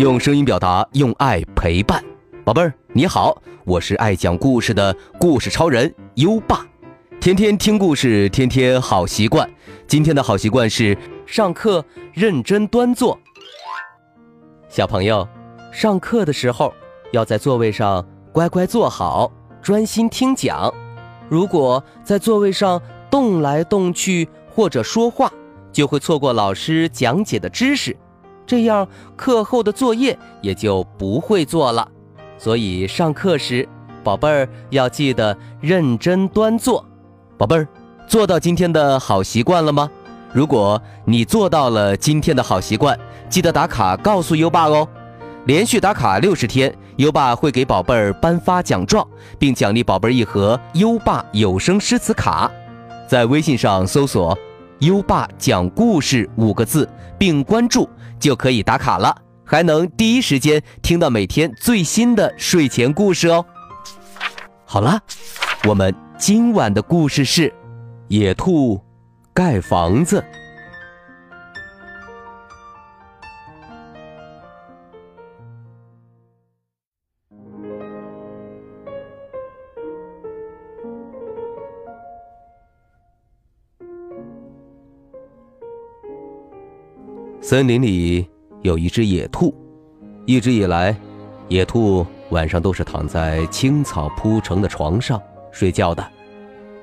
用声音表达，用爱陪伴，宝贝儿你好，我是爱讲故事的故事超人优爸，天天听故事，天天好习惯。今天的好习惯是上课认真端坐。小朋友，上课的时候要在座位上乖乖坐好，专心听讲。如果在座位上动来动去或者说话，就会错过老师讲解的知识。这样课后的作业也就不会做了，所以上课时，宝贝儿要记得认真端坐。宝贝儿，做到今天的好习惯了吗？如果你做到了今天的好习惯，记得打卡告诉优爸哦。连续打卡六十天，优爸会给宝贝儿颁发奖状，并奖励宝贝儿一盒优爸有声诗词卡。在微信上搜索“优爸讲故事”五个字，并关注。就可以打卡了，还能第一时间听到每天最新的睡前故事哦。好了，我们今晚的故事是《野兔盖房子》。森林里有一只野兔，一直以来，野兔晚上都是躺在青草铺成的床上睡觉的。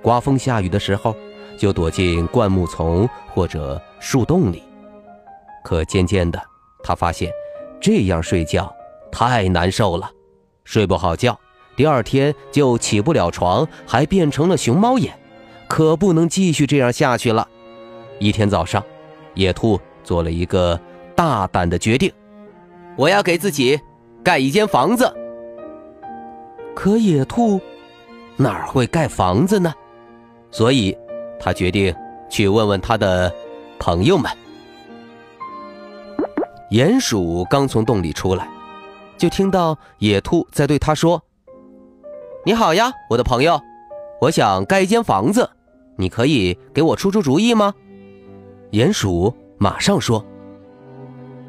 刮风下雨的时候，就躲进灌木丛或者树洞里。可渐渐的，他发现这样睡觉太难受了，睡不好觉，第二天就起不了床，还变成了熊猫眼，可不能继续这样下去了。一天早上，野兔。做了一个大胆的决定，我要给自己盖一间房子。可野兔哪儿会盖房子呢？所以，他决定去问问他的朋友们。鼹鼠刚从洞里出来，就听到野兔在对他说：“你好呀，我的朋友，我想盖一间房子，你可以给我出出主意吗？”鼹鼠。马上说：“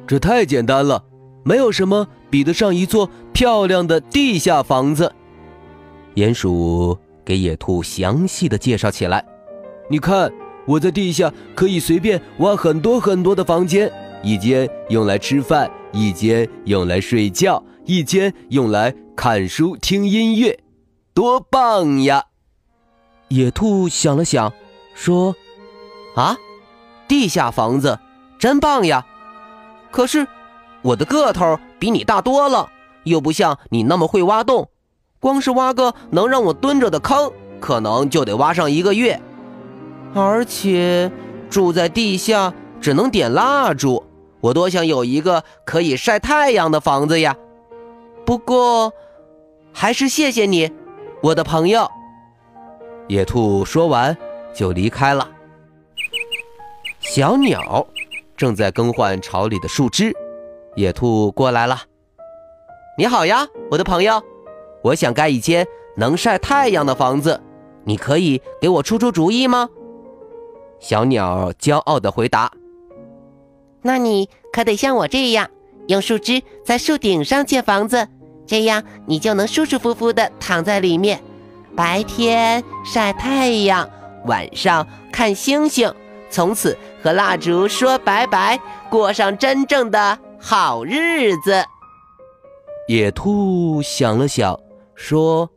这太简单了，没有什么比得上一座漂亮的地下房子。”鼹鼠给野兔详细的介绍起来：“你看，我在地下可以随便挖很多很多的房间，一间用来吃饭，一间用来睡觉，一间用来看书听音乐，多棒呀！”野兔想了想，说：“啊。”地下房子真棒呀！可是我的个头比你大多了，又不像你那么会挖洞，光是挖个能让我蹲着的坑，可能就得挖上一个月。而且住在地下只能点蜡烛，我多想有一个可以晒太阳的房子呀！不过，还是谢谢你，我的朋友。野兔说完就离开了。小鸟正在更换巢里的树枝，野兔过来了。你好呀，我的朋友，我想盖一间能晒太阳的房子，你可以给我出出主意吗？小鸟骄傲地回答：“那你可得像我这样，用树枝在树顶上建房子，这样你就能舒舒服服地躺在里面，白天晒太阳，晚上看星星。”从此和蜡烛说拜拜，过上真正的好日子。野兔想了想，说：“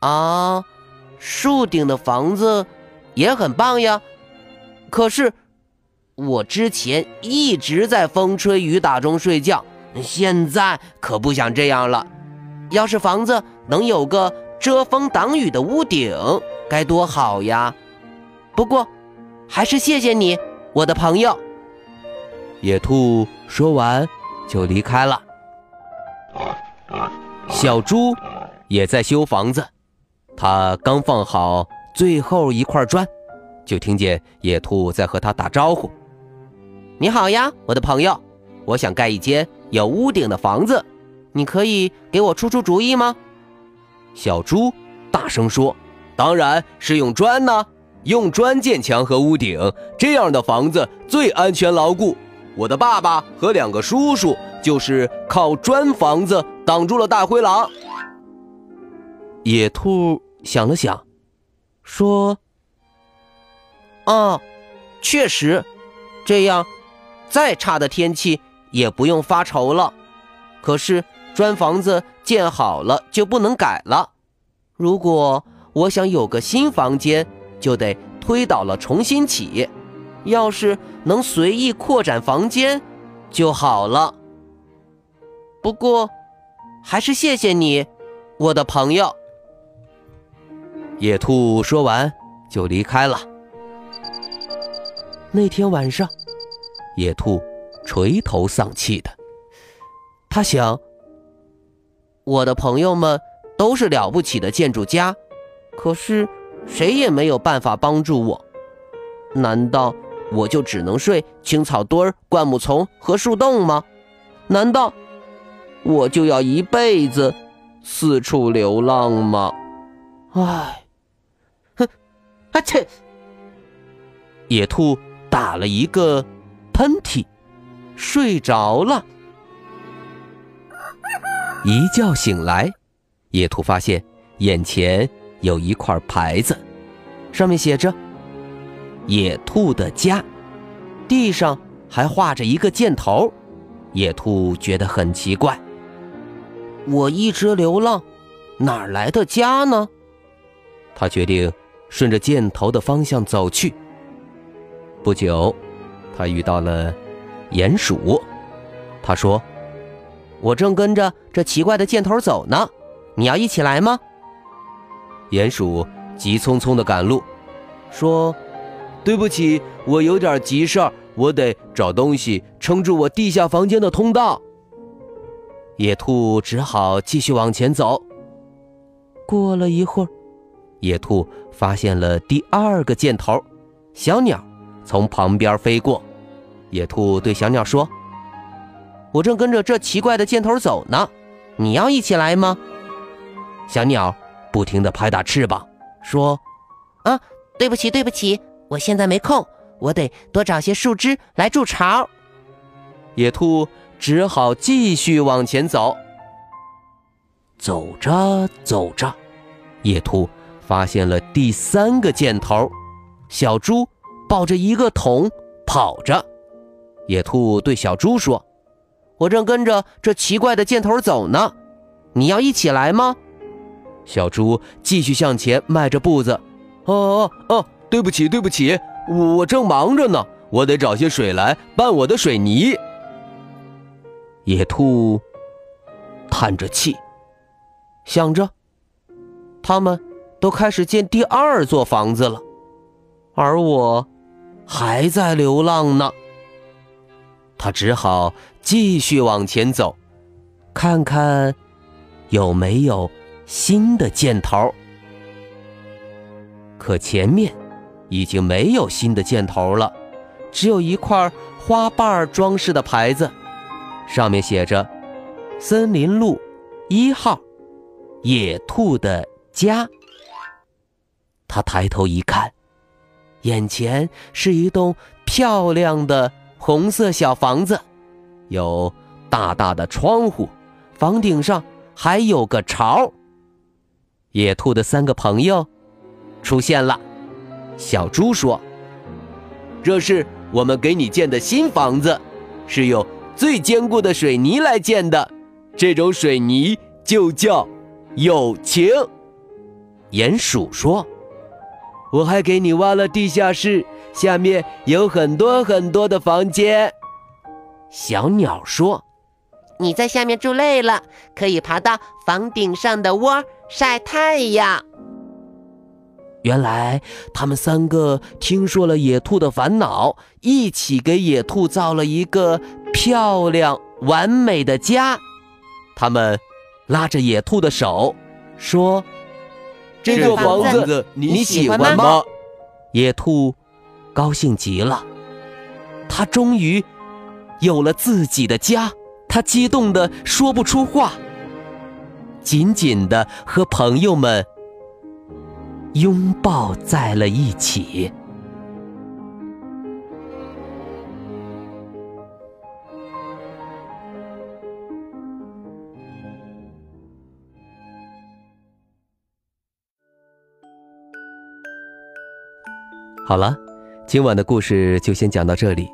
啊，树顶的房子也很棒呀。可是我之前一直在风吹雨打中睡觉，现在可不想这样了。要是房子能有个遮风挡雨的屋顶，该多好呀！不过……”还是谢谢你，我的朋友。野兔说完就离开了。小猪也在修房子，他刚放好最后一块砖，就听见野兔在和他打招呼：“你好呀，我的朋友，我想盖一间有屋顶的房子，你可以给我出出主意吗？”小猪大声说：“当然是用砖呢。”用砖建墙和屋顶，这样的房子最安全牢固。我的爸爸和两个叔叔就是靠砖房子挡住了大灰狼。野兔想了想，说：“哦，确实，这样，再差的天气也不用发愁了。可是砖房子建好了就不能改了。如果我想有个新房间，就得推倒了重新起。要是能随意扩展房间，就好了。不过，还是谢谢你，我的朋友。”野兔说完，就离开了。那天晚上，野兔垂头丧气的。他想：我的朋友们都是了不起的建筑家，可是谁也没有办法帮助我。难道我就只能睡青草堆、灌木丛和树洞吗？难道我就要一辈子四处流浪吗？唉。啊切！野兔打了一个喷嚏，睡着了。一觉醒来，野兔发现眼前有一块牌子，上面写着“野兔的家”，地上还画着一个箭头。野兔觉得很奇怪：我一直流浪，哪来的家呢？他决定。顺着箭头的方向走去。不久，他遇到了鼹鼠。他说：“我正跟着这奇怪的箭头走呢，你要一起来吗？”鼹鼠急匆匆的赶路，说：“对不起，我有点急事儿，我得找东西撑住我地下房间的通道。”野兔只好继续往前走。过了一会儿。野兔发现了第二个箭头，小鸟从旁边飞过。野兔对小鸟说：“我正跟着这奇怪的箭头走呢，你要一起来吗？”小鸟不停地拍打翅膀，说：“啊，对不起，对不起，我现在没空，我得多找些树枝来筑巢。”野兔只好继续往前走。走着走着，野兔。发现了第三个箭头，小猪抱着一个桶跑着。野兔对小猪说：“我正跟着这奇怪的箭头走呢，你要一起来吗？”小猪继续向前迈着步子。“哦哦哦，对不起对不起，我正忙着呢，我得找些水来拌我的水泥。”野兔叹着气，想着他们。都开始建第二座房子了，而我还在流浪呢。他只好继续往前走，看看有没有新的箭头。可前面已经没有新的箭头了，只有一块花瓣装饰的牌子，上面写着“森林路一号，野兔的家”。他抬头一看，眼前是一栋漂亮的红色小房子，有大大的窗户，房顶上还有个巢。野兔的三个朋友出现了。小猪说：“这是我们给你建的新房子，是用最坚固的水泥来建的，这种水泥就叫友情。”鼹鼠说。我还给你挖了地下室，下面有很多很多的房间。小鸟说：“你在下面住累了，可以爬到房顶上的窝晒太阳。”原来他们三个听说了野兔的烦恼，一起给野兔造了一个漂亮完美的家。他们拉着野兔的手说。这座房子你喜欢吗？野兔高兴极了，他终于有了自己的家，他激动的说不出话紧紧的和朋友们拥抱在了一起。好了今晚的故事就先讲到这里。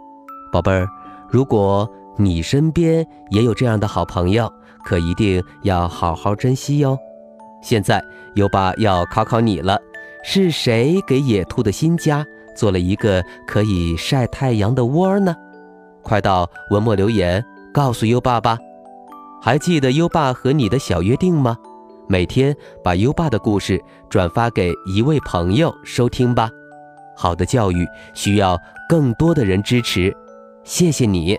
宝贝儿如果你身边也有这样的好朋友，可一定要好好珍惜哟。现在优爸要考考你了，是谁给野兔的新家做了一个可以晒太阳的窝呢？快到文末留言告诉优爸吧。还记得优爸和你的小约定吗？每天把优爸的故事转发给一位朋友收听吧。好的教育需要更多的人支持。谢谢你，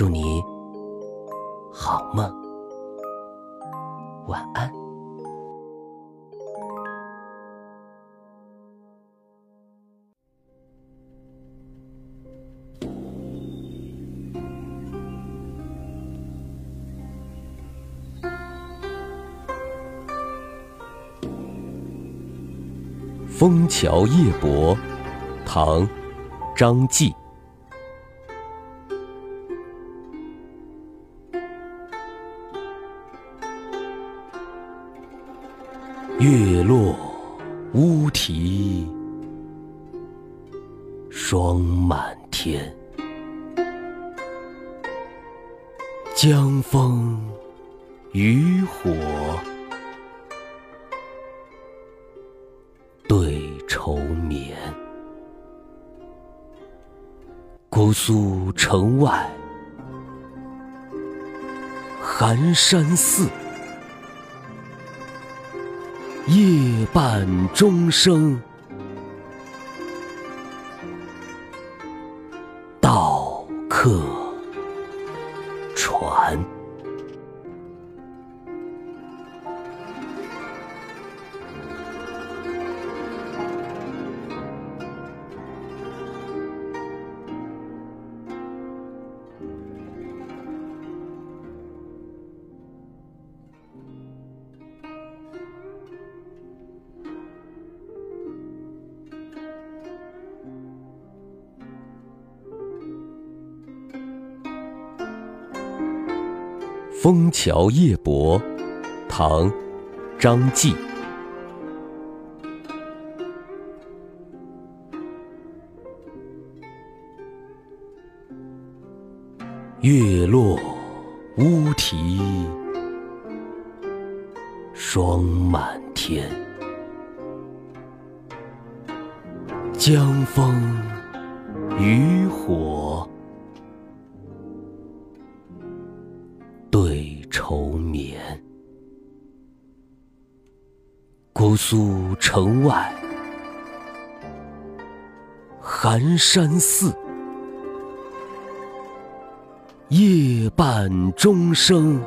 祝你好梦，晚安。《枫桥夜泊》，唐·张继。月落乌啼霜满天，江枫渔火对愁眠。姑苏城外寒山寺。夜半钟声。枫桥夜泊》唐·张继。月落乌啼霜满天，江枫渔火。苏城外寒山寺，夜半钟声